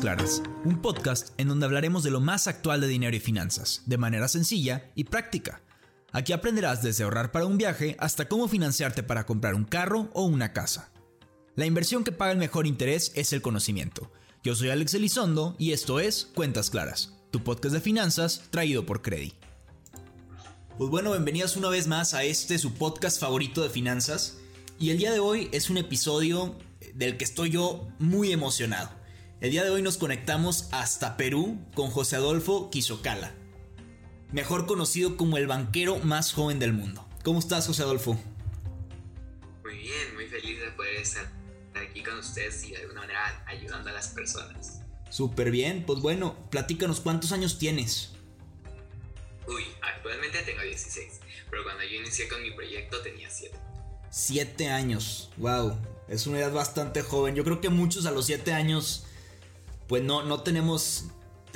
Claras, un podcast en donde hablaremos de lo más actual de dinero y finanzas, de manera sencilla y práctica. Aquí aprenderás desde ahorrar para un viaje hasta cómo financiarte para comprar un carro o una casa. La inversión que paga el mejor interés es el conocimiento. Yo soy Alex Elizondo y esto es Cuentas Claras, tu podcast de finanzas traído por Credi. Pues bueno, bienvenidos una vez más a este su podcast favorito de finanzas. Y el día de hoy es un episodio del que estoy yo muy emocionado. El día de hoy nos conectamos hasta Perú con José Adolfo Quisocala, mejor conocido como el banquero más joven del mundo. ¿Cómo estás, José Adolfo? Muy bien, muy feliz de poder estar aquí con ustedes y de alguna manera ayudando a las personas. Súper bien, pues bueno, platícanos cuántos años tienes. Uy, actualmente tengo 16, pero cuando yo inicié con mi proyecto tenía 7. 7 años, wow, es una edad bastante joven. Yo creo que muchos a los 7 años pues no, no tenemos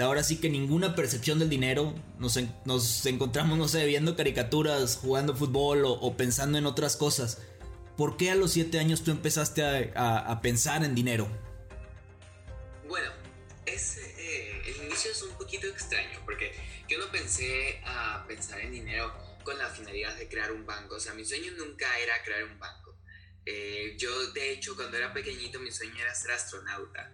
ahora sí que ninguna percepción del dinero. Nos, nos encontramos, no sé, viendo caricaturas, jugando fútbol o, pensando en otras cosas. ¿Por qué a los 7 años tú empezaste a, pensar en dinero? Bueno, es, eh, el inicio es un poquito extraño porque yo no pensé a pensar en dinero con la finalidad de crear un banco. O sea, mi sueño nunca era crear un banco. Eh, yo, de hecho, cuando era pequeñito, mi sueño era ser astronauta.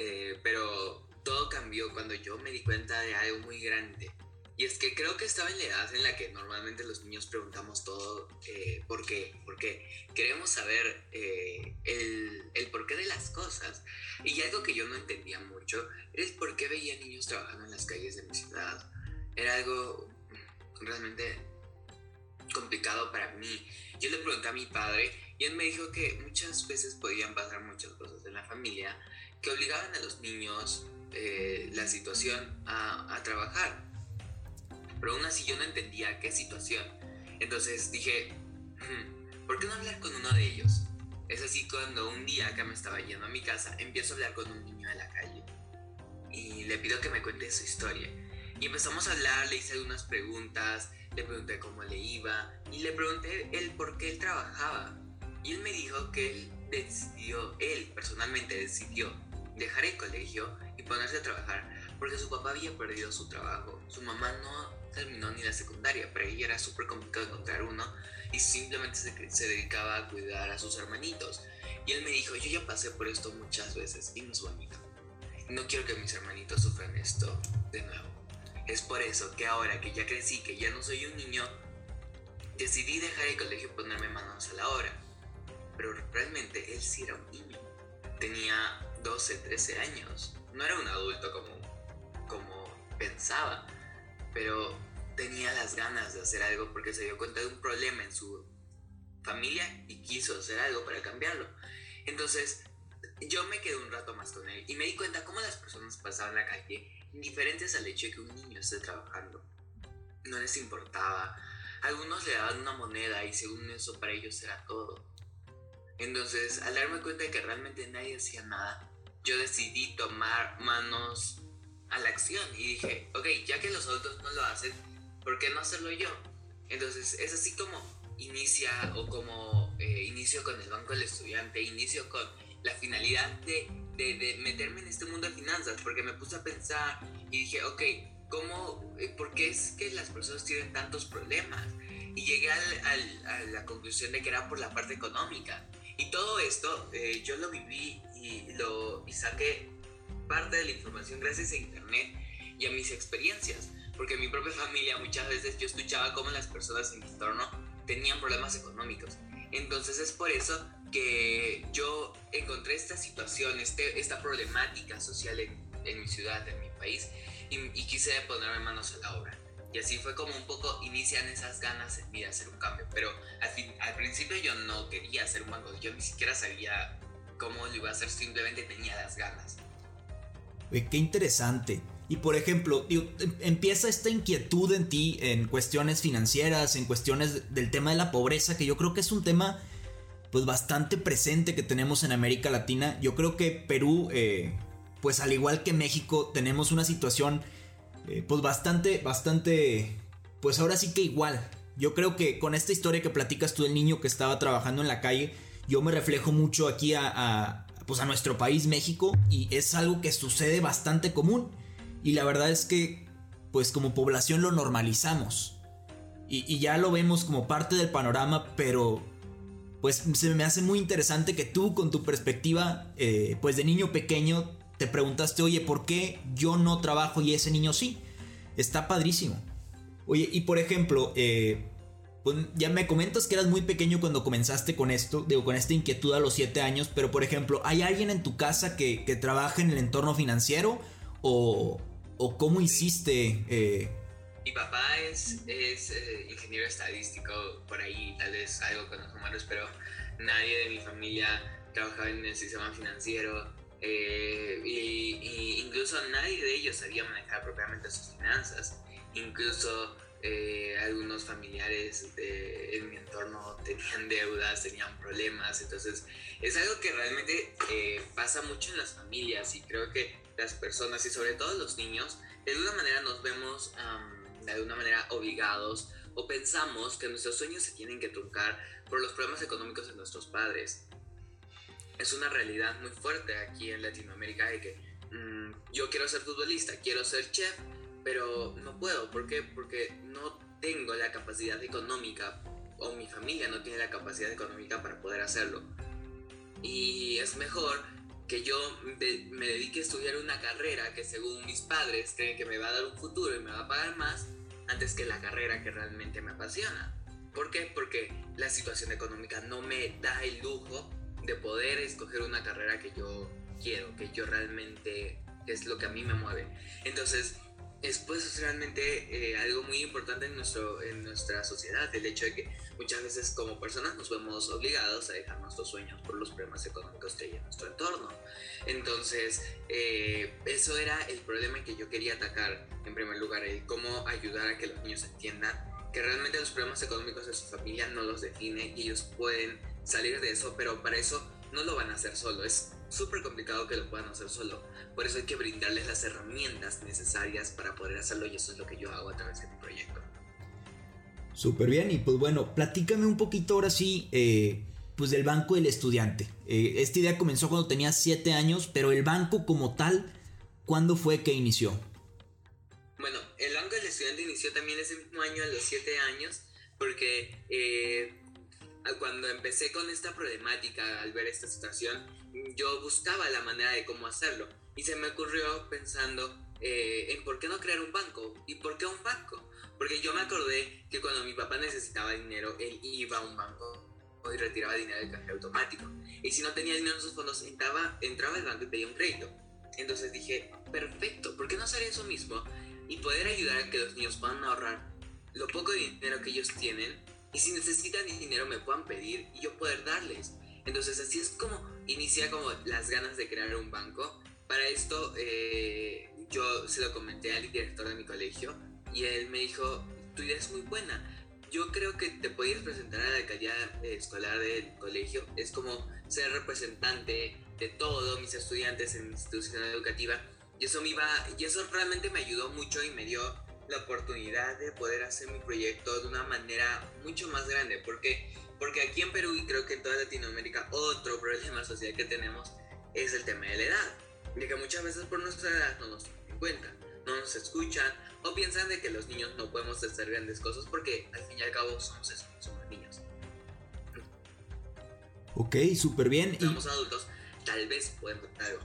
Eh, pero todo cambió cuando yo me di cuenta de algo muy grande. Y es que creo que estaba en la edad en la que normalmente los niños preguntamos todo eh, por qué, porque queremos saber eh, el, el porqué de las cosas. Y algo que yo no entendía mucho es por qué veía niños trabajando en las calles de mi ciudad. Era algo realmente complicado para mí. Yo le pregunté a mi padre y él me dijo que muchas veces podían pasar muchas cosas en la familia que obligaban a los niños eh, la situación a, a, trabajar. Pero aún así yo no entendía qué situación. Entonces dije, ¿por qué no hablar con uno de ellos? Es así cuando un día que me estaba yendo a mi casa, empiezo a hablar con un niño de la calle y le pido que me cuente su historia. Y empezamos a hablar, le hice algunas preguntas, le pregunté cómo le iba y le pregunté el por qué él trabajaba. Y él me dijo que él decidió, él personalmente decidió dejar el colegio y ponerse a trabajar porque su papá había perdido su trabajo. Su mamá no terminó ni la secundaria, para ella era súper complicado encontrar uno y simplemente se, dedicaba a cuidar a sus hermanitos. Y él me dijo, yo ya pasé por esto muchas veces y no es bonito. No quiero que mis hermanitos sufran esto de nuevo. Es por eso que ahora que ya crecí, que ya no soy un niño, decidí dejar el colegio y ponerme manos a la obra. Pero realmente él sí era un niño. Tenía 12, 13 años. No era un adulto como, como pensaba, pero tenía las ganas de hacer algo porque se dio cuenta de un problema en su familia y quiso hacer algo para cambiarlo. Entonces, yo me quedé un rato más con él y me di cuenta cómo las personas pasaban la calle indiferentes al hecho de que un niño esté trabajando. No les importaba. Algunos le daban una moneda y según eso para ellos era todo. Entonces, al darme cuenta de que realmente nadie hacía nada, yo decidí tomar manos a la acción y dije, ok, ya que los adultos no lo hacen, ¿por qué no hacerlo yo? Entonces, es así como inicia o como eh, inicio con el Banco del Estudiante, inicio con la finalidad de, de, meterme en este mundo de finanzas, porque me puse a pensar y dije, ok, ¿cómo, eh, ¿por qué es que las personas tienen tantos problemas? Y llegué al, a la conclusión de que era por la parte económica. Y todo esto eh, yo lo viví y, lo, y saqué parte de la información gracias a internet y a mis experiencias. Porque en mi propia familia muchas veces yo escuchaba cómo las personas en mi entorno tenían problemas económicos. Entonces es por eso que yo encontré esta situación, este, esta problemática social en, en mi ciudad, en mi país, y, y quise ponerme manos a la obra. Y así fue como un poco inician esas ganas en mí de hacer un cambio. Pero al, fin, al principio yo no quería hacer un banco. Yo ni siquiera sabía cómo lo iba a hacer. Simplemente tenía las ganas. qué interesante. Y por ejemplo, em, empieza esta inquietud en ti en cuestiones financieras, en cuestiones del tema de la pobreza, que yo creo que es un tema pues bastante presente que tenemos en América Latina. Yo creo que Perú, eh, pues al igual que México, tenemos una situación eh, pues bastante, bastante, pues ahora sí que igual. Yo creo que con esta historia que platicas tú del niño que estaba trabajando en la calle, yo me reflejo mucho aquí a, pues a nuestro país México y es algo que sucede bastante común y la verdad es que pues como población lo normalizamos y, ya lo vemos como parte del panorama pero pues se me hace muy interesante que tú con tu perspectiva eh, pues de niño pequeño te preguntaste oye ¿por qué yo no trabajo y ese niño sí? Está padrísimo. Oye, y por ejemplo, eh, ya me comentas que eras muy pequeño cuando comenzaste con esto, digo, con esta inquietud a los 7 años, pero por ejemplo, ¿hay alguien en tu casa que, que trabaja en el entorno financiero? ¿O, o cómo hiciste? Eh? Mi papá es, es eh, ingeniero estadístico, por ahí tal vez algo con los números, pero nadie de mi familia trabajaba en el sistema financiero. Eh, y, incluso nadie de ellos sabía manejar propiamente sus finanzas. Incluso eh, algunos familiares en mi entorno tenían deudas, tenían problemas, entonces es algo que realmente eh, pasa mucho en las familias y creo que las personas y sobre todo los niños de alguna manera nos vemos de alguna manera obligados o pensamos que nuestros sueños se tienen que truncar por los problemas económicos de nuestros padres. Es una realidad muy fuerte aquí en Latinoamérica de que mm, yo quiero ser futbolista, quiero ser chef, pero no puedo. ¿Por qué? Porque no tengo la capacidad económica o mi familia no tiene la capacidad económica para poder hacerlo. Y es mejor que yo me dedique a estudiar una carrera que según mis padres creen que me va a dar un futuro y me va a pagar más antes que la carrera que realmente me apasiona. ¿Por qué? Porque la situación económica no me da el lujo de poder escoger una carrera que yo quiero, que yo realmente es lo que a mí me mueve. Entonces, es pues realmente eh, algo muy importante en, nuestro, en nuestra sociedad, el hecho de que muchas veces como personas nos vemos obligados a dejar nuestros sueños por los problemas económicos que hay en nuestro entorno. Entonces, eh, eso era el problema que yo quería atacar en primer lugar, el cómo ayudar a que los niños entiendan que realmente los problemas económicos de su familia no los define y ellos pueden salir de eso, pero para eso no lo van a hacer solo, súper complicado que lo puedan hacer solo. Por eso hay que brindarles las herramientas necesarias para poder hacerlo y eso es lo que yo hago a través de mi proyecto. Súper bien, y pues bueno, platícame un poquito ahora sí, eh, pues del Banco del Estudiante. Eh, esta idea comenzó cuando tenía 7 años, pero el banco como tal, ¿cuándo fue que inició? Bueno, el Banco del Estudiante inició también ese mismo año, a los 7 años, porque eh, cuando empecé con esta problemática, al ver esta situación, yo buscaba la manera de cómo hacerlo. Y se me ocurrió pensando eh, en por qué no crear un banco. ¿Y por qué un banco? Porque yo me acordé que cuando mi papá necesitaba dinero, él iba a un banco y retiraba dinero del café automático. Y si no tenía dinero en sus fondos, entraba, entraba al banco y pedía un crédito. Entonces dije, perfecto, ¿por qué no hacer eso mismo? Y poder ayudar a que los niños puedan ahorrar lo poco dinero que ellos tienen y si necesitan dinero me puedan pedir y yo poder darles. Entonces así es como inicia como las ganas de crear un banco. Para esto eh, yo se lo comenté al director de mi colegio y él me dijo, tu idea es muy buena. Yo creo que te puedes presentar a la alcaldía escolar del colegio. Es como ser representante de todos mis estudiantes en institución educativa. Y eso, me iba, y eso realmente me ayudó mucho y me dio la oportunidad de poder hacer mi proyecto de una manera mucho más grande. porque Porque aquí en Perú y creo que en toda Latinoamérica otro problema social que tenemos es el tema de la edad. De que muchas veces por nuestra edad no nos toman en cuenta, no nos escuchan o piensan de que los niños no podemos hacer grandes cosas porque al fin y al cabo somos eso, somos niños. Ok, súper bien. Somos adultos, tal vez pueden algo.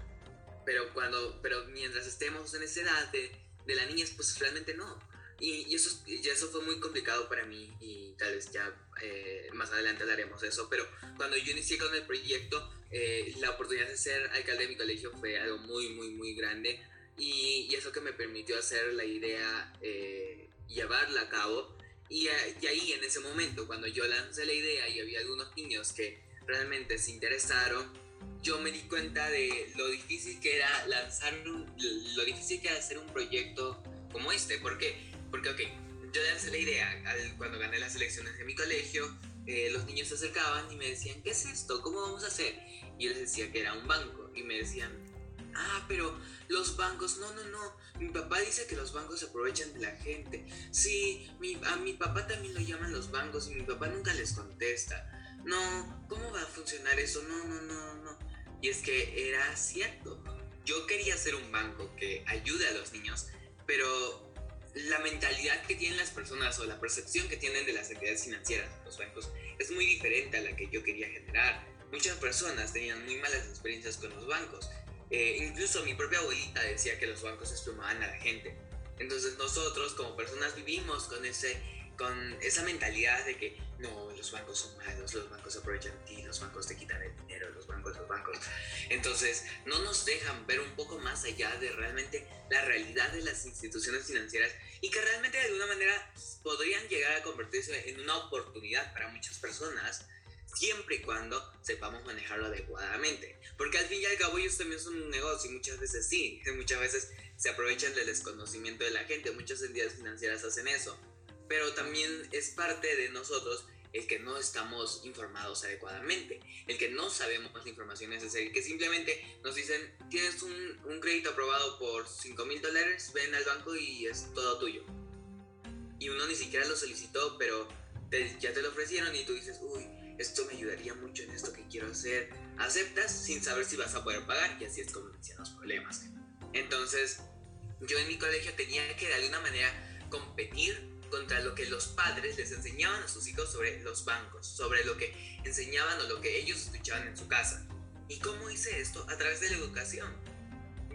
Pero cuando, pero mientras estemos en esa edad de de la niñez, pues realmente no. Y, eso, y eso fue muy complicado para mí y tal vez ya eh, más adelante hablaremos de eso, pero cuando yo inicié con el proyecto, eh, la oportunidad de ser alcalde de mi colegio fue algo muy, muy, muy grande y, y eso que me permitió hacer la idea, eh, llevarla a cabo. Y, y ahí en ese momento, cuando yo lancé la idea y había algunos niños que realmente se interesaron, yo me di cuenta de lo difícil que era lanzar, lo difícil que era hacer un proyecto como este. ¿Por qué? Porque, ok, yo lancé la idea cuando gané las elecciones de mi colegio, eh, los niños se acercaban y me decían, ¿qué es esto? ¿Cómo vamos a hacer? Y yo les decía que era un banco y me decían, ah, pero los bancos, no, no, no, mi papá dice que los bancos se aprovechan de la gente. Sí, a mi papá también lo llaman los bancos y mi papá nunca les contesta. No, ¿cómo va a funcionar eso? No, no, no, no. Y es que era cierto. Yo quería ser un banco que ayude a los niños, pero la mentalidad que tienen las personas o la percepción que tienen de las entidades financieras, los bancos, es muy diferente a la que yo quería generar. Muchas personas tenían muy malas experiencias con los bancos. Eh, incluso mi propia abuelita decía que los bancos esplumaban a la gente. Entonces nosotros como personas vivimos con ese con esa mentalidad de que no, los bancos son malos, los bancos aprovechan de ti, los bancos te quitan el dinero, los bancos, los bancos. Entonces, no nos dejan ver un poco más allá de realmente la realidad de las instituciones financieras y que realmente de alguna manera podrían llegar a convertirse en una oportunidad para muchas personas siempre y cuando sepamos manejarlo adecuadamente. Porque al fin y al cabo ellos también son un negocio y muchas veces sí, muchas veces se aprovechan del desconocimiento de la gente, muchas entidades financieras hacen eso pero también es parte de nosotros el que no estamos informados adecuadamente, el que no sabemos la información necesaria, que simplemente nos dicen, tienes un, un crédito aprobado por 5 mil dólares, ven al banco y es todo tuyo. Y uno ni siquiera lo solicitó, pero ya te lo ofrecieron y tú dices, uy, esto me ayudaría mucho en esto que quiero hacer. Aceptas sin saber si vas a poder pagar y así es como inician los problemas. Entonces, yo en mi colegio tenía que de alguna manera competir contra lo que los padres les enseñaban a sus hijos sobre los bancos, sobre lo que enseñaban o lo que ellos escuchaban en su casa. ¿Y cómo hice esto? A través de la educación.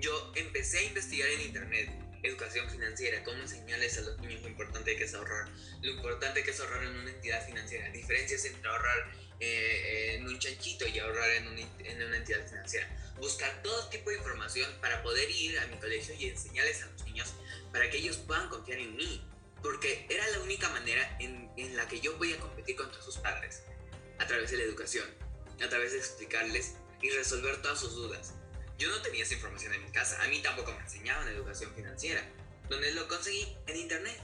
Yo empecé a investigar en internet educación financiera, cómo enseñarles a los niños lo importante que es ahorrar, lo importante que es ahorrar en una entidad financiera, diferencias entre ahorrar eh, en un chanchito y ahorrar en, en una entidad financiera. Buscar todo tipo de información para poder ir a mi colegio y enseñarles a los niños para que ellos puedan confiar en mí, porque era la única manera en, en, la que yo podía competir contra sus padres, a través de la educación, a través de explicarles y resolver todas sus dudas. Yo no tenía esa información en mi casa, a mí tampoco me enseñaban educación financiera, donde lo conseguí en internet,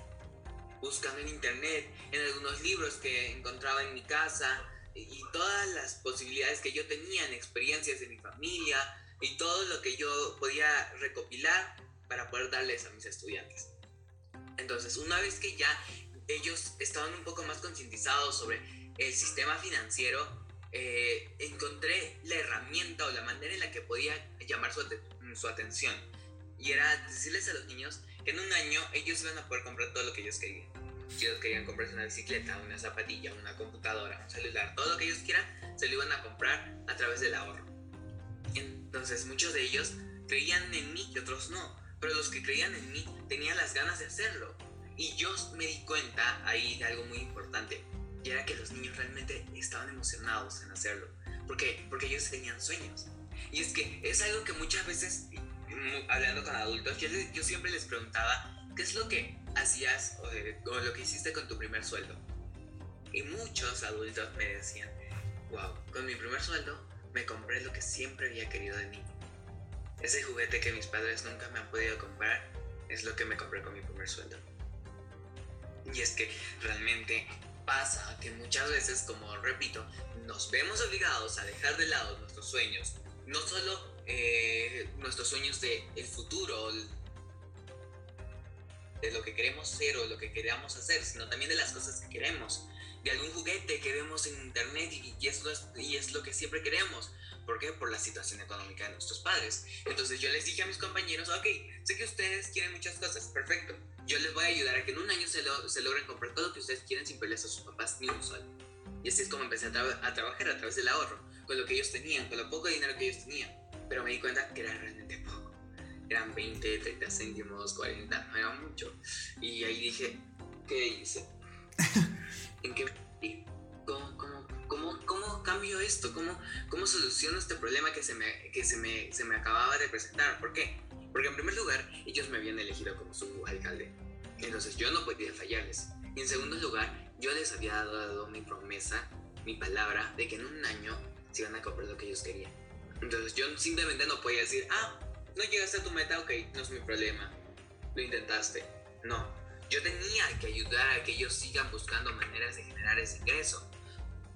buscando en internet, en algunos libros que encontraba en mi casa y todas las posibilidades que yo tenía en experiencias de mi familia y todo lo que yo podía recopilar para poder darles a mis estudiantes. Entonces, una vez que ya ellos estaban un poco más concientizados sobre el sistema financiero, eh, encontré la herramienta o la manera en la que podía llamar su, su, atención. Y era decirles a los niños que en un año ellos iban a poder comprar todo lo que ellos querían. Si ellos querían comprarse una bicicleta, una zapatilla, una computadora, un celular, todo lo que ellos quieran, se lo iban a comprar a través del ahorro. Entonces muchos de ellos creían en mí y otros no pero los que creían en mí tenían las ganas de hacerlo. Y yo me di cuenta ahí de algo muy importante, y era que los niños realmente estaban emocionados en hacerlo. ¿Por qué? Porque ellos tenían sueños. Y es que es algo que muchas veces, hablando con adultos, yo, yo siempre les preguntaba, ¿qué es lo que hacías o, o lo que hiciste con tu primer sueldo? Y muchos adultos me decían, wow, con mi primer sueldo me compré lo que siempre había querido de niño ese juguete que mis padres nunca me han podido comprar es lo que me compré con mi primer sueldo. Y es que realmente pasa que muchas veces, como repito, nos vemos obligados a dejar de lado nuestros sueños. No solo eh, nuestros sueños de el futuro, de lo que queremos ser o lo que queramos hacer, sino también de las cosas que queremos. De algún juguete que vemos en internet y, y, es, y es lo que siempre queremos ¿Por qué? Por la situación económica de nuestros padres. Entonces yo les dije a mis compañeros, ok, sé que ustedes quieren muchas cosas, perfecto. Yo les voy a ayudar a que en un año se, lo, se logren comprar todo lo que ustedes quieren sin pelearse a sus papás ni un sol. Y así es como empecé a, a, trabajar a través del ahorro, con lo que ellos tenían, con lo poco dinero que ellos tenían. Pero me di cuenta que era realmente poco. Eran 20, 30 céntimos, 40, no era mucho. Y ahí dije, ¿qué hice? ¿En qué ¿Cómo, cómo ¿Cómo, cambio esto? ¿Cómo, ¿Cómo soluciono este problema que, se me, que se, me, se me acababa de presentar? ¿Por qué? Porque en primer lugar, ellos me habían elegido como su alcalde. Entonces yo no podía fallarles. Y en segundo lugar, yo les había dado mi promesa, mi palabra, de que en un año se iban a comprar lo que ellos querían. Entonces yo simplemente no podía decir, ah, no llegaste a tu meta, ok, no es mi problema. Lo intentaste. No, yo tenía que ayudar a que ellos sigan buscando maneras de generar ese ingreso.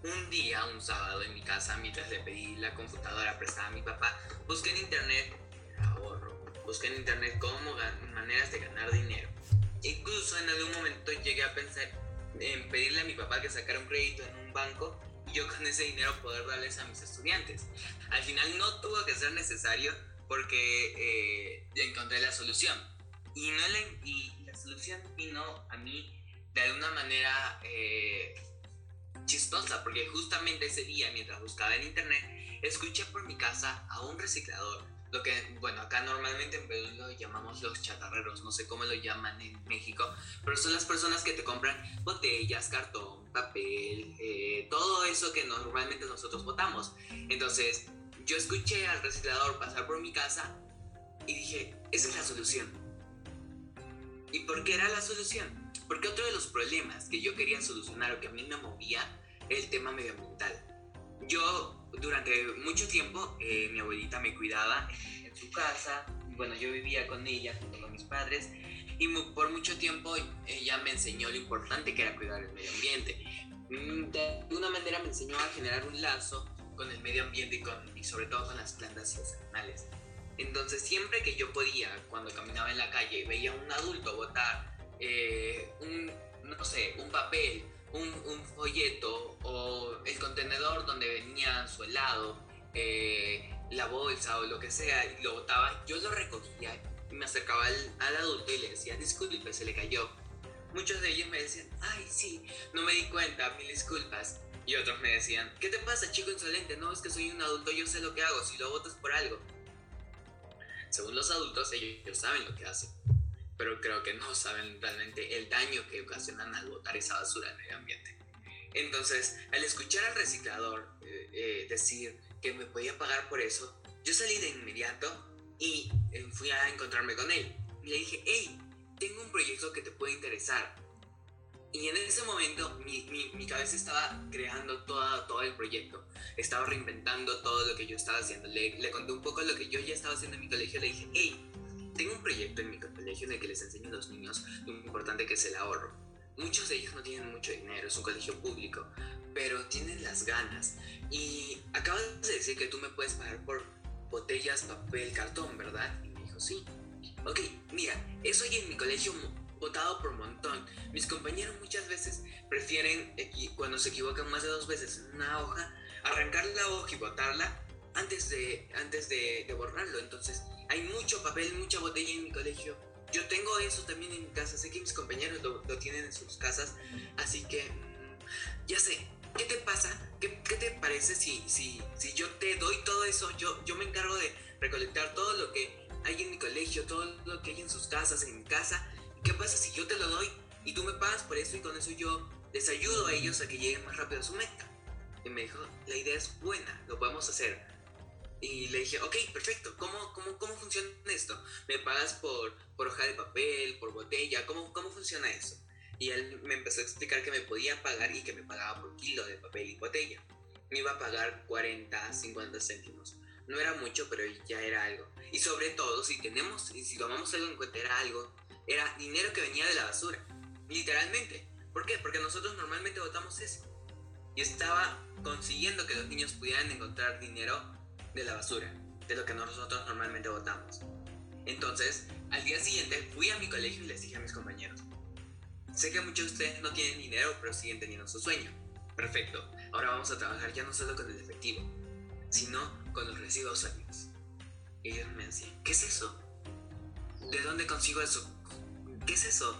Un día, un sábado en mi casa, mientras le pedí la computadora prestada a mi papá, busqué en internet ahorro, busqué en internet cómo maneras de ganar dinero. Incluso en algún momento llegué a pensar en pedirle a mi papá que sacara un crédito en un banco y yo con ese dinero poder darles a mis estudiantes. Al final no tuvo que ser necesario porque eh, encontré la solución. Y, no la, y la solución vino a mí de alguna manera eh, chistosa, porque justamente ese día, mientras buscaba en internet, escuché por mi casa a un reciclador. Lo que, bueno, acá normalmente en Perú lo llamamos los chatarreros, no sé cómo lo llaman en México, pero son las personas que te compran botellas, cartón, papel, eh, todo eso que normalmente nosotros botamos. Entonces, yo escuché al reciclador pasar por mi casa y dije, esa es la solución. ¿Y por qué era la solución? Porque otro de los problemas que yo quería solucionar o que a mí me movía era el tema medioambiental. Yo durante mucho tiempo eh, mi abuelita me cuidaba en su casa, bueno yo vivía con ella junto con mis padres y por mucho tiempo ella me enseñó lo importante que era cuidar el medio ambiente. Mm, de alguna manera me enseñó a generar un lazo con el medio ambiente y, con, y sobre todo con las plantas y los animales. Entonces siempre que yo podía, cuando caminaba en la calle, veía a un adulto botar eh, un, no sé, un papel, un, un, folleto o el contenedor donde venía su helado, eh, la bolsa o lo que sea, y lo botaba, yo lo recogía y me acercaba al, al adulto y le decía, disculpe, se le cayó. Muchos de ellos me decían, ay, sí, no me di cuenta, mil disculpas. Y otros me decían, ¿qué te pasa, chico insolente? No, es que soy un adulto, yo sé lo que hago, si lo votas por algo. Según los adultos, ellos, saben lo que hacen, pero creo que no saben realmente el daño que ocasionan al botar esa basura al medio ambiente. Entonces, al escuchar al reciclador eh, eh, decir que me podía pagar por eso, yo salí de inmediato y eh, fui a encontrarme con él. Le dije, hey, tengo un proyecto que te puede interesar y en ese momento mi, mi, cabeza estaba creando todo, todo el proyecto, estaba reinventando todo lo que yo estaba haciendo. Le, le conté un poco lo que yo ya estaba haciendo en mi colegio, le dije, hey, tengo un proyecto en mi colegio en el que les enseño a los niños lo importante que es el ahorro. Muchos de ellos no tienen mucho dinero, es un colegio público, pero tienen las ganas. Y acabas de decir que tú me puedes pagar por botellas, papel, cartón, ¿verdad? Y me dijo, sí. Ok, mira, eso hay en mi colegio votado por montón. Mis compañeros muchas veces prefieren, cuando se equivocan más de dos veces en una hoja, arrancar la hoja y botarla antes de, antes de, borrarlo. Entonces, hay mucho papel, mucha botella en mi colegio. Yo tengo eso también en mi casa. Sé que mis compañeros lo, tienen en sus casas. Así que, mm, ya sé. ¿Qué te pasa? ¿Qué, qué te parece si, si, si yo te doy todo eso? Yo, yo me encargo de recolectar todo lo que hay en mi colegio, todo lo que hay en sus casas, en mi casa, ¿qué pasa si yo te lo doy y tú me pagas por eso y con eso yo les ayudo a ellos a que lleguen más rápido a su meta? Y me dijo, la idea es buena, lo podemos hacer. Y le dije, ok, perfecto, ¿cómo, cómo, cómo funciona esto? ¿Me pagas por, por hoja de papel, por botella? ¿Cómo, ¿Cómo funciona eso? Y él me empezó a explicar que me podía pagar y que me pagaba por kilo de papel y botella. Me iba a pagar 40, 50 céntimos. No era mucho, pero ya era algo. Y sobre todo, si tenemos, y si tomamos algo en cuenta, era algo era dinero que venía de la basura. Literalmente. ¿Por qué? Porque nosotros normalmente votamos eso. Y estaba consiguiendo que los niños pudieran encontrar dinero de la basura, de lo que nosotros normalmente votamos. Entonces, al día siguiente fui a mi colegio y les dije a mis compañeros, sé que muchos de ustedes no tienen dinero, pero siguen teniendo su sueño. Perfecto, ahora vamos a trabajar ya no solo con el efectivo, sino con los residuos sólidos. Y ellos me decían, ¿qué es eso? ¿De dónde consigo eso? ¿qué es eso?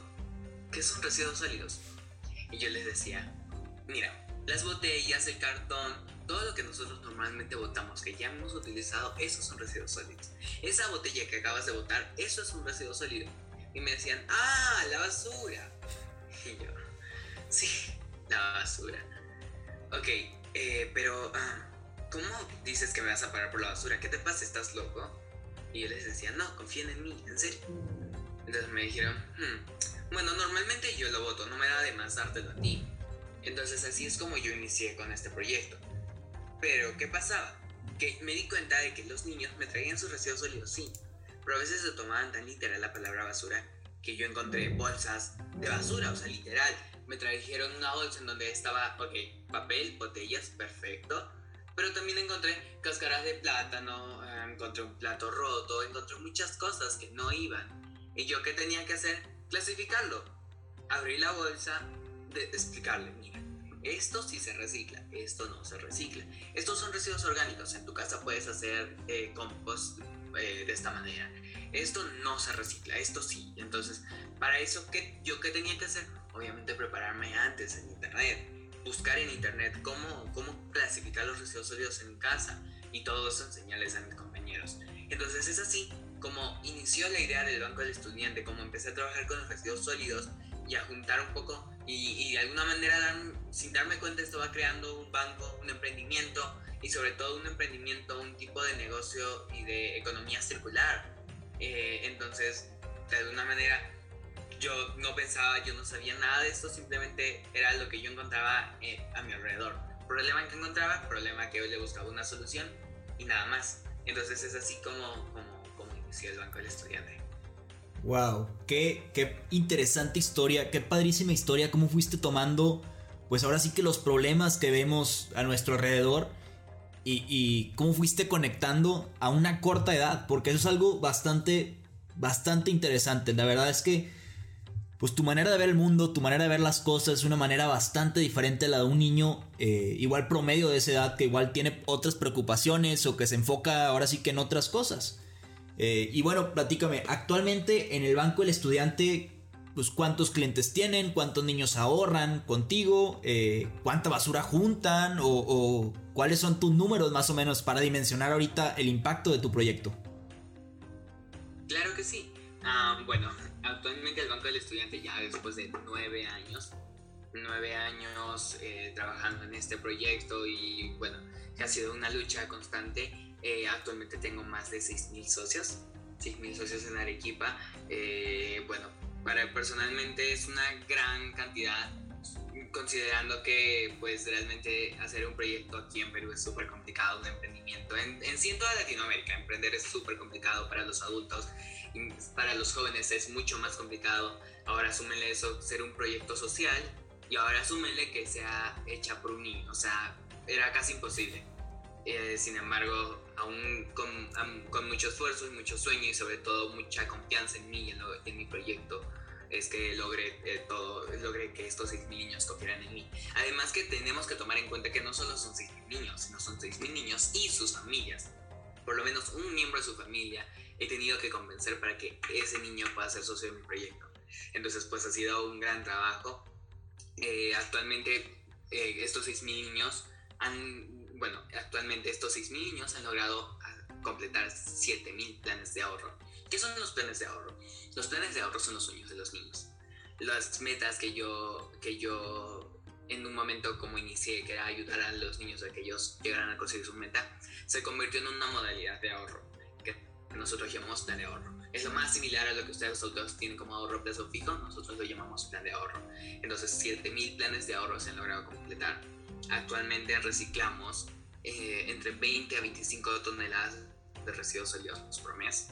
¿Qué son residuos sólidos? Y yo les decía, mira, las botellas, el cartón, todo lo que nosotros normalmente botamos, que ya hemos utilizado, esos son residuos sólidos. Esa botella que acabas de botar, eso es un residuo sólido. Y me decían, ah, la basura. Y yo, sí, la basura. Ok, eh, pero, ah, ¿cómo dices que me vas a parar por la basura? ¿Qué te pasa? ¿Estás loco? Y yo les decía, no, confíen en mí, en serio. Entonces me dijeron, hmm, bueno, normalmente yo lo voto, no me da de más a ti. Entonces así es como yo inicié con este proyecto. Pero, ¿qué pasaba? Que me di cuenta de que los niños me traían sus residuos sólidos, sí, pero a veces se tomaban tan literal la palabra basura que yo encontré bolsas de basura, o sea, literal. Me trajeron una bolsa en donde estaba, ok, papel, botellas, perfecto. Pero también encontré cáscaras de plátano, eh, encontré un plato roto, encontré muchas cosas que no iban. ¿Y yo qué tenía que hacer? Clasificarlo. Abrir la bolsa, de, explicarle, mira, esto sí se recicla, esto no se recicla. Estos son residuos orgánicos, en tu casa puedes hacer eh, compost eh, de esta manera. Esto no se recicla, esto sí. Entonces, para eso, ¿qué, ¿yo qué tenía que hacer? Obviamente prepararme antes en internet, buscar en internet cómo, cómo clasificar los residuos sólidos en casa y todo eso enseñarles a mis compañeros. Entonces es así como inició la idea del Banco del Estudiante, como empecé a trabajar con los residuos sólidos y a juntar un poco y, de alguna manera sin darme cuenta esto va creando un banco, un emprendimiento y sobre todo un emprendimiento, un tipo de negocio y de economía circular. Eh, entonces, de alguna manera, yo no pensaba, yo no sabía nada de esto, simplemente era lo que yo encontraba eh, a mi alrededor. Problema que encontraba, problema que hoy le buscaba una solución y nada más. Entonces es así como, como, como inició el Banco del Estudiante. Wow, qué, qué interesante historia, qué padrísima historia, cómo fuiste tomando, pues ahora sí que los problemas que vemos a nuestro alrededor y, cómo fuiste conectando a una corta edad, porque eso es algo bastante, bastante interesante. La verdad es que, pues tu manera de ver el mundo, tu manera de ver las cosas es una manera bastante diferente a la de un niño eh, igual promedio de esa edad que igual tiene otras preocupaciones o que se enfoca ahora sí que en otras cosas. Eh, y bueno, platícame, actualmente en el Banco del Estudiante, pues cuántos clientes tienen, cuántos niños ahorran contigo, eh, cuánta basura juntan o, cuáles son tus números más o menos para dimensionar ahorita el impacto de tu proyecto. Claro que sí. Ah, bueno, actualmente el Banco del Estudiante ya después de nueve años, nueve años eh, trabajando en este proyecto y bueno, que ha sido una lucha constante eh, actualmente tengo más de 6.000 socios, 6.000 socios en Arequipa. Eh, bueno, para personalmente es una gran cantidad, considerando que pues realmente hacer un proyecto aquí en Perú es súper complicado, un emprendimiento. En, en sí, toda Latinoamérica, emprender es súper complicado para los adultos y para los jóvenes es mucho más complicado. Ahora súmenle eso, ser un proyecto social y ahora súmenle que sea hecha por un niño, o sea, era casi imposible. Eh, sin embargo, aún con, mucho esfuerzo y mucho sueño y sobre todo mucha confianza en mí y en, mi proyecto, es que logré eh, todo, logré que estos 6.000 niños cogieran en mí. Además que tenemos que tomar en cuenta que no solo son 6.000 niños, sino son 6.000 niños y sus familias. Por lo menos un miembro de su familia he tenido que convencer para que ese niño pueda ser socio de mi proyecto. Entonces pues ha sido un gran trabajo. Eh, actualmente estos 6.000 niños han bueno, actualmente estos 6.000 niños han logrado ah, completar 7.000 planes de ahorro. ¿Qué son los planes de ahorro? Los planes de ahorro son los sueños de los niños. Las metas que yo, que yo en un momento como inicié, que era ayudar a los niños a que ellos llegaran a conseguir su meta, se convirtió en una modalidad de ahorro, que nosotros llamamos plan de ahorro. Es lo más similar a lo que ustedes todos tienen como ahorro plazo fijo, nosotros lo llamamos plan de ahorro. Entonces, 7.000 planes de ahorro se han logrado completar actualmente reciclamos eh, entre 20 a 25 toneladas de residuos sólidos por mes,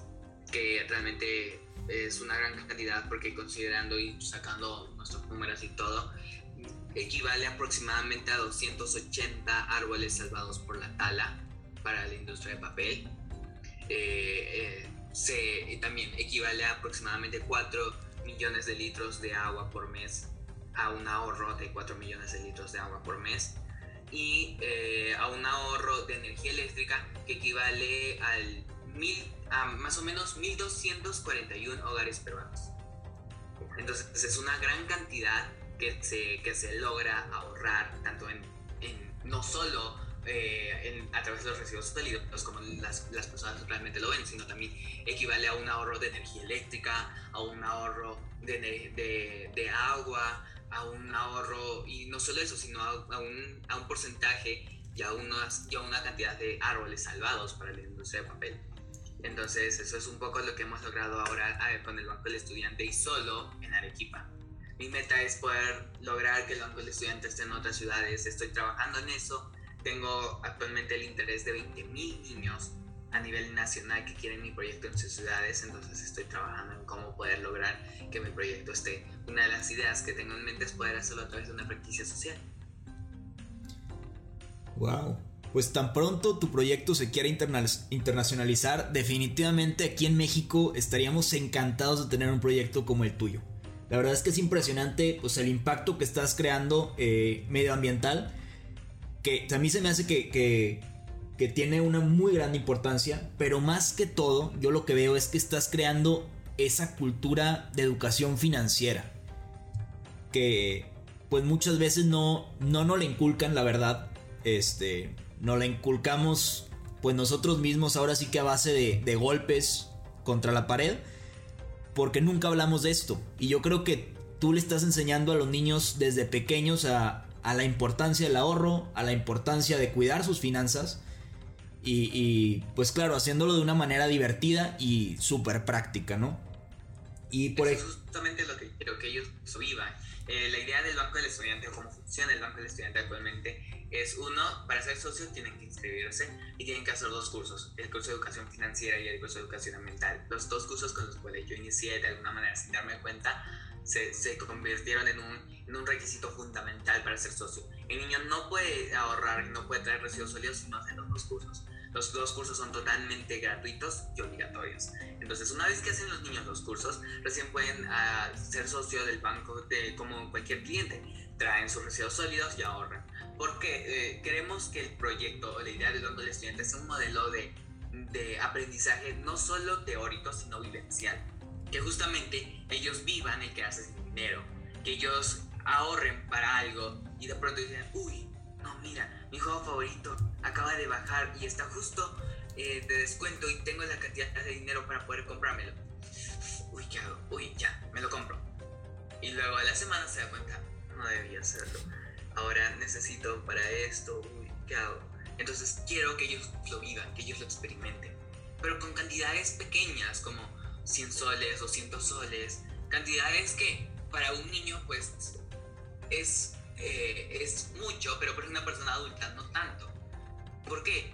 que realmente es una gran cantidad porque considerando y sacando nuestros números y todo, equivale aproximadamente a 280 árboles salvados por la tala para la industria de papel. Eh, eh, también equivale a aproximadamente 4 millones de litros de agua por mes a un ahorro de 4 millones de litros de agua por mes y eh, a un ahorro de energía eléctrica que equivale al mil, a más o menos 1.241 hogares peruanos. Entonces es una gran cantidad que se, que se logra ahorrar tanto en, en no solo eh, a través de los residuos sólidos, como las, las, personas realmente lo ven, sino también equivale a un ahorro de energía eléctrica, a un ahorro de, de, de agua, a un ahorro, y no solo eso, sino a, un, a un, porcentaje y a, unas, y a una cantidad de árboles salvados para la industria de papel. Entonces, eso es un poco lo que hemos logrado ahora con el Banco del Estudiante y solo en Arequipa. Mi meta es poder lograr que el Banco del Estudiante esté en otras ciudades. Estoy trabajando en eso. Tengo actualmente el interés de 20.000 niños a nivel nacional que quieren mi proyecto en sus ciudades, entonces estoy trabajando en cómo poder lograr que mi proyecto esté. Una de las ideas que tengo en mente es poder hacerlo a través de una franquicia social. Wow. Pues tan pronto tu proyecto se quiera internacionalizar, definitivamente aquí en México estaríamos encantados de tener un proyecto como el tuyo. La verdad es que es impresionante pues, el impacto que estás creando eh, medioambiental, que a mí se me hace que, que, que tiene una muy gran importancia, pero más que todo, yo lo que veo es que estás creando esa cultura de educación financiera, que pues muchas veces no, no nos la inculcan, la verdad, este, no la inculcamos pues nosotros mismos ahora sí que a base de, de golpes contra la pared porque nunca hablamos de esto. Y yo creo que tú le estás enseñando a los niños desde pequeños a, la importancia del ahorro, a la importancia de cuidar sus finanzas. Y, pues claro, haciéndolo de una manera divertida y súper práctica, ¿no? Y por Eso es justamente lo que quiero que ellos vivan. Eh, la idea del Banco del Estudiante o cómo funciona el Banco del Estudiante actualmente es uno, para ser socio tienen que inscribirse y tienen que hacer dos cursos, el curso de educación financiera y el curso de educación ambiental. Los dos cursos con los cuales yo inicié de alguna manera sin darme cuenta se, se convirtieron en un, en un, requisito fundamental para ser socio. El niño no puede ahorrar y no puede traer residuos sólidos si no hace los dos cursos. Los dos cursos son totalmente gratuitos y obligatorios. Entonces, una vez que hacen los niños los cursos, recién pueden ah, ser socio del banco de, como cualquier cliente. Traen sus residuos sólidos y ahorran. Porque eh, queremos que el proyecto o la idea del Banco del Estudiante sea un modelo de, de aprendizaje no solo teórico, sino vivencial. Que justamente ellos vivan el quedarse sin dinero. Que ellos ahorren para algo y de pronto dicen, uy, no, mira, mi juego favorito acaba de bajar y está justo eh, de descuento y tengo la cantidad de dinero para poder comprármelo. Uy, ¿qué hago? Uy, ya, me lo compro. Y luego a la semana se da cuenta, no debía hacerlo. Ahora necesito para esto, uy, ¿qué hago? Entonces quiero que ellos lo vivan, que ellos lo experimenten. Pero con cantidades pequeñas, como 100 soles, 200 soles. Cantidades que para un niño pues es, eh, es mucho, pero para una persona adulta no tanto. ¿Por qué?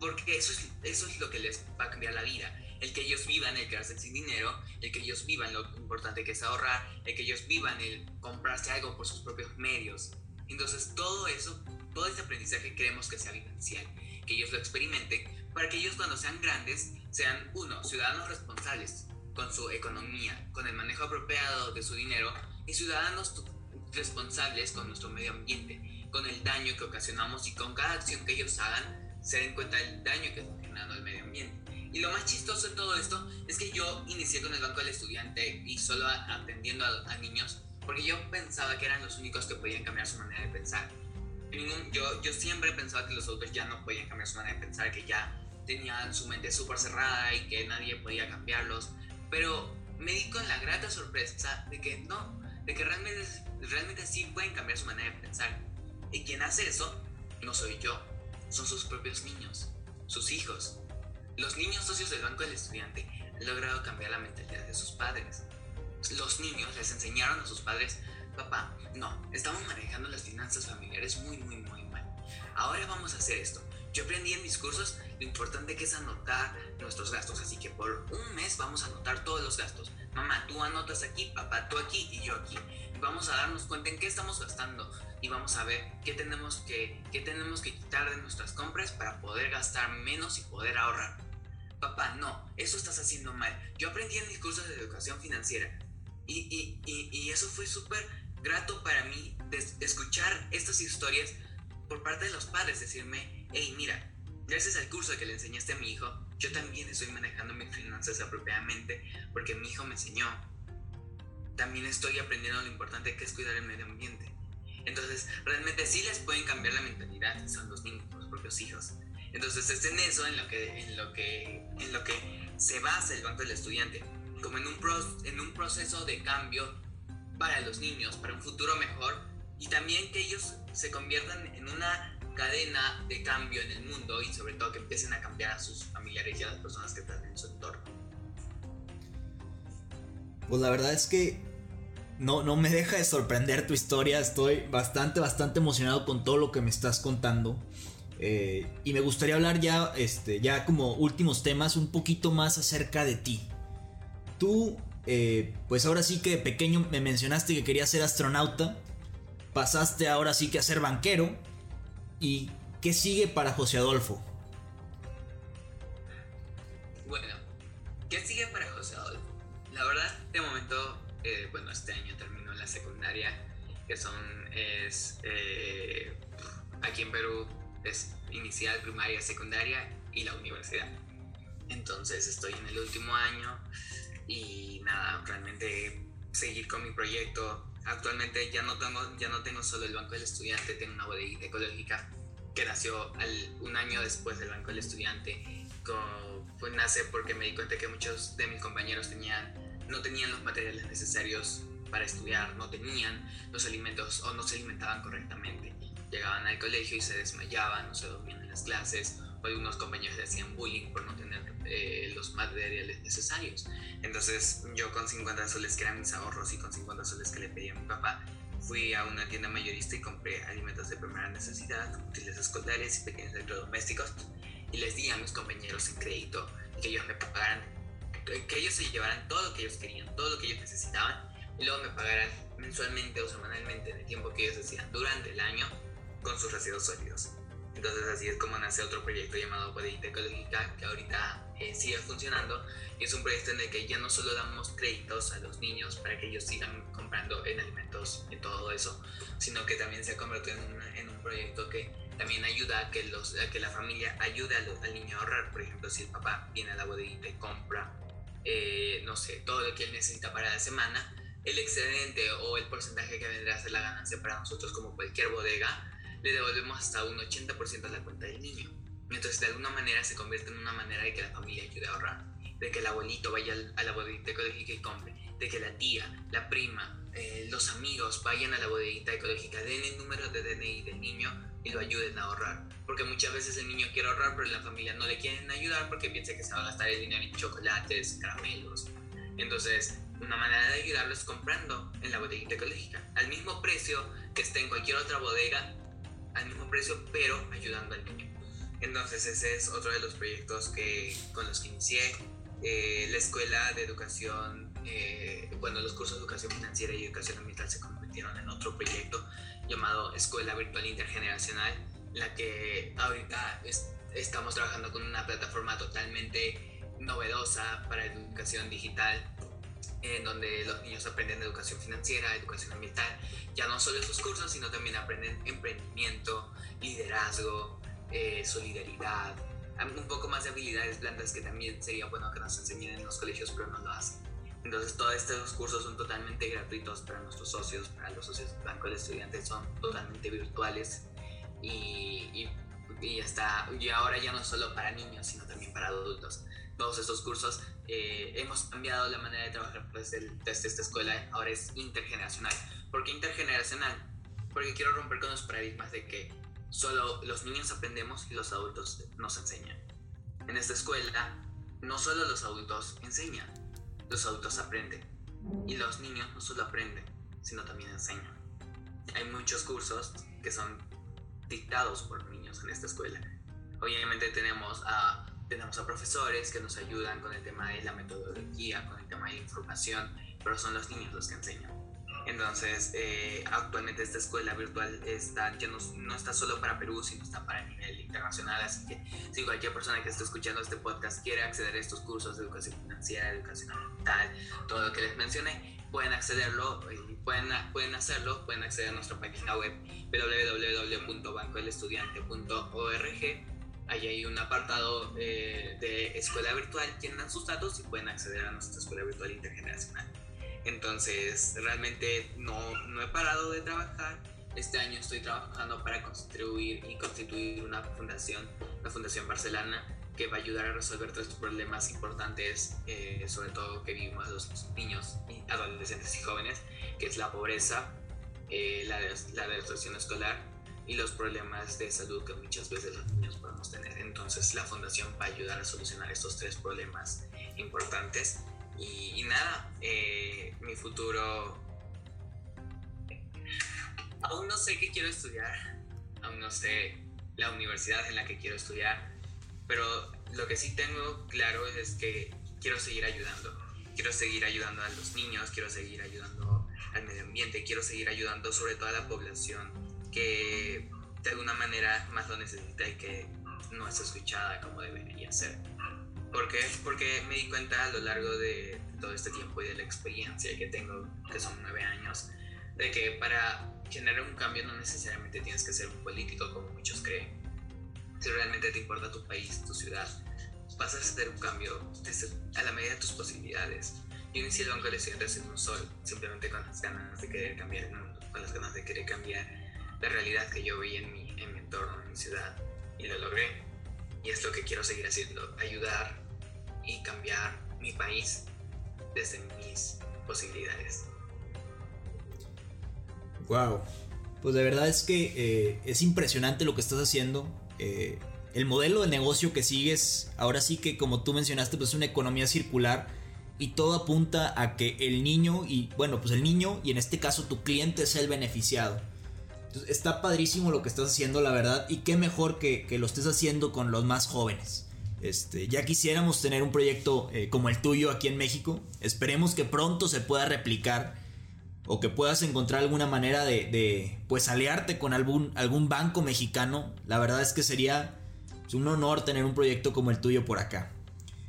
Porque eso es, eso es lo que les va a cambiar la vida. El que ellos vivan el quedarse sin dinero, el que ellos vivan lo importante que es ahorrar, el que ellos vivan el comprarse algo por sus propios medios. Entonces todo eso, todo ese aprendizaje queremos que sea vivencial, que ellos lo experimenten, para que ellos cuando sean grandes sean, uno, ciudadanos responsables con su economía, con el manejo apropiado de su dinero y ciudadanos responsables con nuestro medio ambiente, con el daño que ocasionamos y con cada acción que ellos hagan, se den cuenta del daño que está generando el medio ambiente. Y lo más chistoso de todo esto es que yo inicié con el Banco del Estudiante y solo atendiendo a, niños porque yo pensaba que eran los únicos que podían cambiar su manera de pensar. yo, yo siempre pensaba que los adultos ya no podían cambiar su manera de pensar, que ya tenían su mente súper cerrada y que nadie podía cambiarlos. Pero me di con la grata sorpresa de que no, de que realmente, realmente sí pueden cambiar su manera de pensar y quien hace eso no soy yo, son sus propios niños, sus hijos. Los niños socios del Banco del Estudiante han logrado cambiar la mentalidad de sus padres. Los niños les enseñaron a sus padres, papá, no, estamos manejando las finanzas familiares muy, muy, muy mal. Ahora vamos a hacer esto. Yo aprendí en mis cursos lo importante que es anotar nuestros gastos, así que por un mes vamos a anotar todos los gastos. Mamá, tú anotas aquí, papá, tú aquí y yo aquí. Vamos a darnos cuenta en qué estamos gastando, y vamos a ver qué tenemos que, qué tenemos que quitar de nuestras compras para poder gastar menos y poder ahorrar. Papá, no, eso estás haciendo mal. Yo aprendí en mis cursos de educación financiera y, y, y, y eso fue súper grato para mí de, escuchar estas historias por parte de los padres, decirme, hey, mira, gracias al curso que le enseñaste a mi hijo, yo también estoy manejando mis finanzas apropiadamente porque mi hijo me enseñó. También estoy aprendiendo lo importante que es cuidar el medio ambiente. Entonces, realmente sí les pueden cambiar la mentalidad, son los niños, los propios hijos. Entonces, es en eso en lo que, en lo que, en lo que se basa el Banco del Estudiante, como en un, en un proceso de cambio para los niños, para un futuro mejor, y también que ellos se conviertan en una cadena de cambio en el mundo y sobre todo que empiecen a cambiar a sus familiares y a las personas que están en su entorno. Pues la verdad es que no, no me deja de sorprender tu historia. Estoy bastante, bastante emocionado con todo lo que me estás contando. Eh, y me gustaría hablar ya, este, ya como últimos temas, un poquito más acerca de ti. Tú, eh, pues ahora sí que de pequeño me mencionaste que querías ser astronauta. Pasaste ahora sí que a ser banquero. ¿Y qué sigue para José Adolfo? Bueno, ¿qué sigue para José Adolfo? La verdad, de momento eh, bueno, este año terminó la secundaria, que son, es, eh, aquí en Perú es inicial, primaria, secundaria y la universidad. Entonces estoy en el último año y nada, realmente seguir con mi proyecto. Actualmente ya no tengo, ya no tengo solo el Banco del Estudiante, tengo una bodeguita ecológica que nació un año después del Banco del Estudiante. pues nace porque me di cuenta que muchos de mis compañeros tenían, no tenían los materiales necesarios para estudiar, no tenían los alimentos o no se alimentaban correctamente. Llegaban al colegio y se desmayaban, no se dormían en las clases, o algunos compañeros le hacían bullying por no tener eh, los materiales necesarios. Entonces yo con 50 soles que eran mis ahorros y con 50 soles que le pedí a mi papá, fui a una tienda mayorista y compré alimentos de primera necesidad, útiles escolares y pequeños electrodomésticos y les di a mis compañeros en crédito que ellos me pagaran, que ellos se llevaran todo lo que ellos querían, todo lo que ellos necesitaban y luego me pagaran mensualmente o semanalmente en el tiempo que ellos decían durante el año con sus residuos sólidos. Entonces así es como nace otro proyecto llamado Bodeguita Ecológica que ahorita eh, sigue funcionando y es un proyecto en el que ya no solo damos créditos a los niños para que ellos sigan comprando en alimentos y todo eso, sino que también se ha convertido en un, en un proyecto que también ayuda a que, los, a que la familia ayude al, niño a ahorrar. Por ejemplo, si el papá viene a la bodeguita y compra, eh, no sé, todo lo que él necesita para la semana, el excedente o el porcentaje que vendrá a ser la ganancia para nosotros como cualquier bodega, le devolvemos hasta un 80% a la cuenta del niño. Entonces, de alguna manera se convierte en una manera de que la familia ayude a ahorrar, de que el abuelito vaya a la bodeguita ecológica y compre, de que la tía, la prima, eh, los amigos vayan a la bodeguita ecológica, den el número de DNI del niño y lo ayuden a ahorrar. Porque muchas veces el niño quiere ahorrar, pero la familia no le quieren ayudar porque piensa que se va a gastar el dinero en chocolates, caramelos. Entonces, una manera de ayudarlo es comprando en la bodeguita ecológica, al mismo precio que esté en cualquier otra bodega al mismo precio, pero ayudando al niño. Entonces ese es otro de los proyectos que, con los que inicié. Eh, la escuela de educación, eh, bueno, los cursos de educación financiera y educación ambiental se convirtieron en otro proyecto llamado Escuela Virtual Intergeneracional, en la que ahorita estamos trabajando con una plataforma totalmente novedosa para educación digital en donde los niños aprenden educación financiera, educación ambiental, ya no solo esos cursos, sino también aprenden emprendimiento, liderazgo, eh, solidaridad, un poco más de habilidades blandas que también sería bueno que nos enseñen en los colegios, pero no lo hacen. Entonces, todos estos cursos son totalmente gratuitos para nuestros socios, para los socios del Banco de Estudiantes, son totalmente virtuales y, y, y, hasta, y ahora ya no solo para niños, sino también para adultos todos estos cursos, eh, hemos cambiado la manera de trabajar desde, desde, esta escuela, ahora es intergeneracional. ¿Por qué intergeneracional? Porque quiero romper con los paradigmas de que solo los niños aprendemos y los adultos nos enseñan. En esta escuela, no solo los adultos enseñan, los adultos aprenden. Y los niños no solo aprenden, sino también enseñan. Hay muchos cursos que son dictados por niños en esta escuela. Obviamente tenemos a tenemos a profesores que nos ayudan con el tema de la metodología, con el tema de la información, pero son los niños los que enseñan. Entonces, eh, actualmente esta escuela virtual está, ya no, no, está solo para Perú, sino está para el nivel internacional. Así que si cualquier persona que esté escuchando este podcast quiere acceder a estos cursos de educación financiera, educación ambiental, todo lo que les mencioné, pueden accederlo y pueden, pueden hacerlo, pueden acceder a nuestra página web www.bancoelestudiante.org Ahí hay un apartado eh, de escuela virtual, llenan sus datos y pueden acceder a nuestra escuela virtual intergeneracional. Entonces, realmente no, no he parado de trabajar. Este año estoy trabajando para constituir y constituir una fundación, la Fundación Barcelona, que va a ayudar a resolver todos estos problemas importantes, eh, sobre todo que vivimos los niños, adolescentes y jóvenes, que es la pobreza, eh, la, la destrucción escolar y los problemas de salud que muchas veces los niños podemos tener. Entonces la fundación va a ayudar a solucionar estos tres problemas importantes. Y, nada, eh, mi futuro... Aún no sé qué quiero estudiar, aún no sé la universidad en la que quiero estudiar, pero lo que sí tengo claro es que quiero seguir ayudando. Quiero seguir ayudando a los niños, quiero seguir ayudando al medio ambiente, quiero seguir ayudando sobre todo a la población que de alguna manera más lo necesita y que no es escuchada como debería ser. ¿Por qué? Porque me di cuenta a lo largo de todo este tiempo y de la experiencia que tengo, que son nueve años, de que para generar un cambio no necesariamente tienes que ser un político como muchos creen. Si realmente te importa tu país, tu ciudad, vas a hacer un cambio a la medida de tus posibilidades. Yo inicié el Banco de Estudiantes en un sol, simplemente con las ganas de querer cambiar el mundo, con las ganas de querer cambiar la realidad que yo veía en mi, en mi entorno, en mi ciudad, y lo logré. Y es lo que quiero seguir haciendo, ayudar y cambiar mi país desde mis posibilidades. Wow, pues de verdad es que eh, es impresionante lo que estás haciendo. Eh, el modelo de negocio que sigues, ahora sí que como tú mencionaste, pues es una economía circular y todo apunta a que el niño y bueno, pues el niño y en este caso tu cliente es el beneficiado. Entonces, está padrísimo lo que estás haciendo, la verdad, y qué mejor que, lo estés haciendo con los más jóvenes. Este, ya quisiéramos tener un proyecto eh, como el tuyo aquí en México. Esperemos que pronto se pueda replicar o que puedas encontrar alguna manera de, de pues aliarte con algún, algún banco mexicano. La verdad es que sería es un honor tener un proyecto como el tuyo por acá.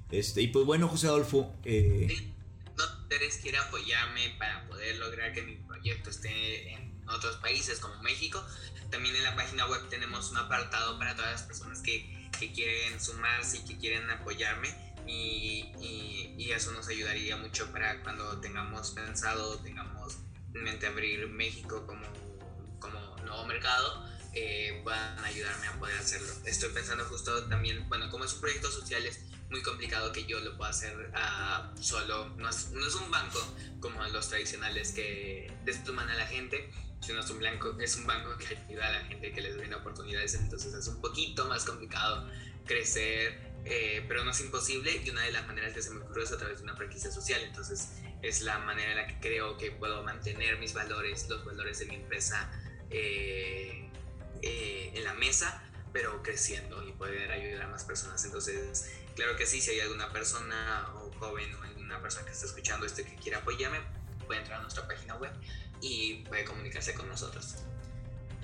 Este, y pues bueno, José Adolfo. Eh... No ustedes quieren apoyarme para poder lograr que mi proyecto esté en otros países como México. También en la página web tenemos un apartado para todas las personas que, que quieren sumarse y que quieren apoyarme. Y, y, eso nos ayudaría mucho para cuando tengamos pensado, tengamos en mente abrir México como, como nuevo mercado eh, puedan ayudarme a poder hacerlo. Estoy pensando justo también, bueno, como es un proyecto social es muy complicado que yo lo pueda hacer uh, solo, no es, no es, un banco como los tradicionales que despluman a la gente, es un, blanco, es un banco que ayuda a la gente, que les brinda oportunidades, entonces es un poquito más complicado crecer, eh, pero no es imposible y una de las maneras que se me ocurrió es a través de una franquicia social, entonces es la manera en la que creo que puedo mantener mis valores, los valores de mi empresa. Eh, eh, en la mesa, pero creciendo y poder ayudar a más personas. Entonces, claro que sí, si hay alguna persona o joven o alguna persona que está escuchando esto que quiera apoyarme, puede entrar a nuestra página web y puede comunicarse con nosotros.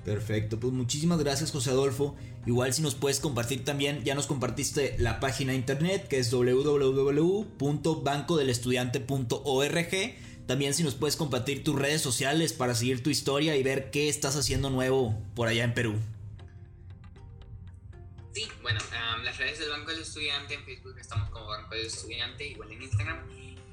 Perfecto, pues muchísimas gracias José Adolfo. Igual si nos puedes compartir también, ya nos compartiste la página de internet que es www.bancodelestudiante.org. También si nos puedes compartir tus redes sociales para seguir tu historia y ver qué estás haciendo nuevo por allá en Perú. Sí, bueno, las redes del Banco del Estudiante, en Facebook estamos como Banco del Estudiante, igual en Instagram.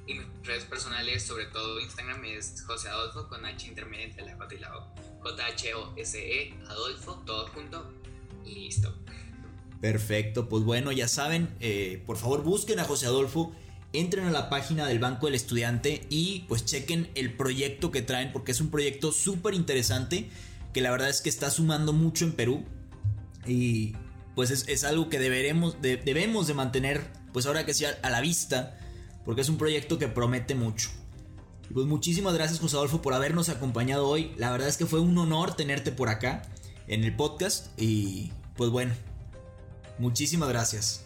Y mis redes personales, sobre todo Instagram, es José Adolfo con H intermedia la J y la O. J-H-O-S-E, Adolfo, todo junto listo. Perfecto, pues bueno, ya saben, eh, por favor busquen a José Adolfo entren a la página del Banco del Estudiante y pues chequen el proyecto que traen porque es un proyecto súper interesante que la verdad es que está sumando mucho en Perú y pues es, algo que deberemos, debemos de mantener pues ahora que sea a la vista porque es un proyecto que promete mucho. pues muchísimas gracias José Adolfo por habernos acompañado hoy. La verdad es que fue un honor tenerte por acá en el podcast y pues bueno, muchísimas gracias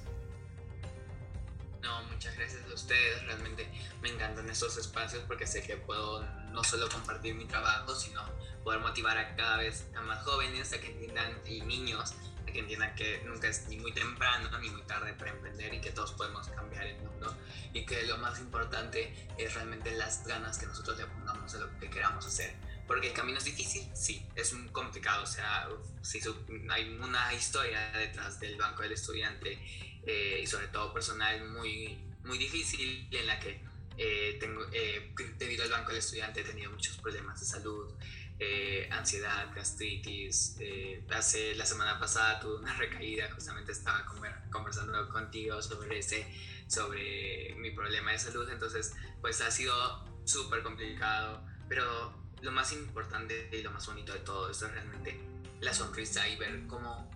ustedes, realmente me encantan estos espacios porque sé que puedo no solo compartir mi trabajo, sino poder motivar a cada vez a más jóvenes a que entiendan y niños que entiendan que nunca es ni muy temprano ni muy tarde para emprender y que todos podemos cambiar el mundo y que lo más importante es realmente las ganas que nosotros le pongamos a lo que queramos hacer. Porque el camino es difícil, sí, es muy complicado, o sea, si hay una historia detrás del banco del estudiante eh, y sobre todo personal muy muy difícil en la que eh, tengo, eh, debido al banco del estudiante he tenido muchos problemas de salud, eh, ansiedad, gastritis. hace la semana pasada tuve una recaída, justamente estaba conversando contigo sobre ese, sobre mi problema de salud, entonces pues ha sido súper complicado, pero lo más importante y lo más bonito de todo esto es realmente la sonrisa y ver cómo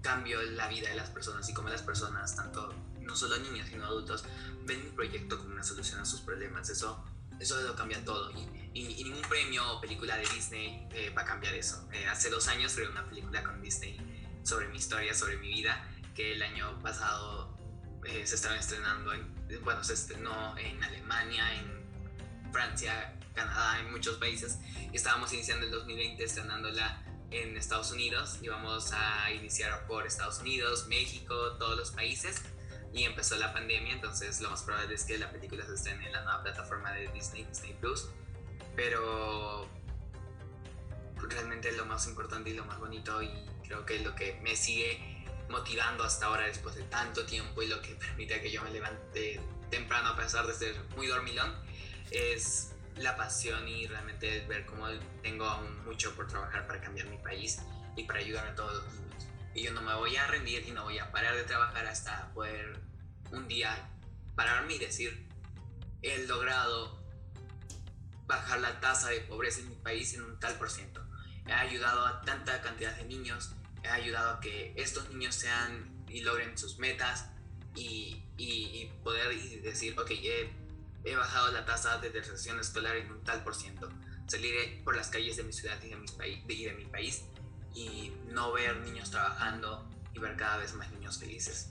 cambio la vida de las personas y cómo las personas, tanto no solo niños, sino adultos, ven mi proyecto como una solución a sus problemas. Eso, eso lo cambia todo. Y, y, ningún premio o película de Disney eh, va a cambiar eso. Eh, hace dos años creé una película con Disney sobre mi historia, sobre mi vida, que el año pasado eh, se estaba estrenando, en, bueno, se estrenó en Alemania, en Francia, Canadá, en muchos países. Y estábamos iniciando el 2020 estrenándola en Estados Unidos y vamos a iniciar por Estados Unidos, México, todos los países y empezó la pandemia, entonces lo más probable es que la película se estrene en la nueva plataforma de Disney, Disney Plus. Pero realmente lo más importante y lo más bonito y creo que lo que me sigue motivando hasta ahora después de tanto tiempo y lo que permite que yo me levante temprano a pesar de ser muy dormilón es la pasión y realmente ver cómo tengo aún mucho por trabajar para cambiar mi país y para ayudar a todos los niños. Y yo no me voy a rendir y no voy a parar de trabajar hasta poder un día pararme y decir, he logrado bajar la tasa de pobreza en mi país en un tal por ciento. He ayudado a tanta cantidad de niños, he ayudado a que estos niños sean y logren sus metas y, y, poder decir, ok, he, bajado la tasa de deserción escolar en un tal por ciento. Salir por las calles de mi ciudad y de, mi y de mi país y no ver niños trabajando y ver cada vez más niños felices.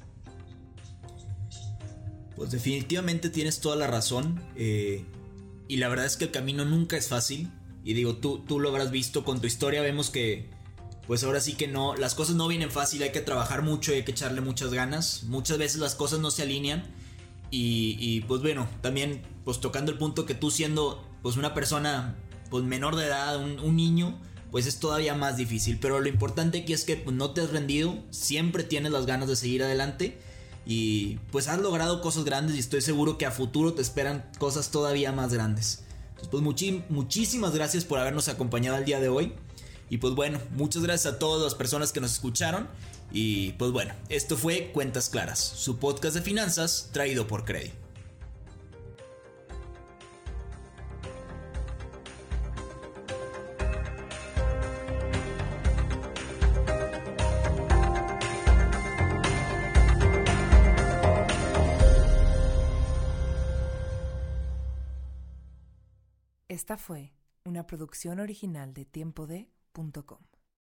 Pues definitivamente tienes toda la razón. Eh, y la verdad es que el camino nunca es fácil. Y digo, tú, tú lo habrás visto con tu historia. Vemos que, pues ahora sí que no, las cosas no vienen fácil. Hay que trabajar mucho hay que echarle muchas ganas. Muchas veces las cosas no se alinean. Y, pues bueno, también, pues tocando el punto que tú siendo, pues una persona, pues menor de edad, un, un niño, pues es todavía más difícil. Pero lo importante aquí es que pues, no te has rendido. Siempre tienes las ganas de seguir adelante y pues has logrado cosas grandes y estoy seguro que a futuro te esperan cosas todavía más grandes. pues muchísimas gracias por habernos acompañado el día de hoy. Y pues bueno, muchas gracias a todas las personas que nos escucharon. Y pues bueno, esto fue Cuentas Claras, su podcast de finanzas traído por Credit. Esta fue una producción original de tiempode.com.